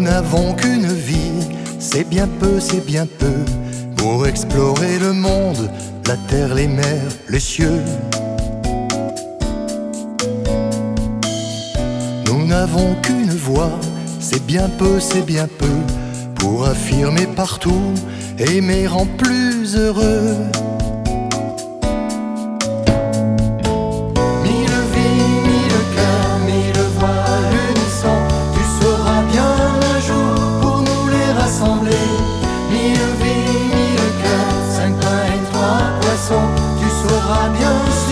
n'avons qu'une vie, c'est bien peu, c'est bien peu, pour explorer le monde, la terre, les mers, les cieux. Nous n'avons qu'une voix, c'est bien peu, c'est bien peu, pour affirmer partout, aimer en plus heureux. Sanya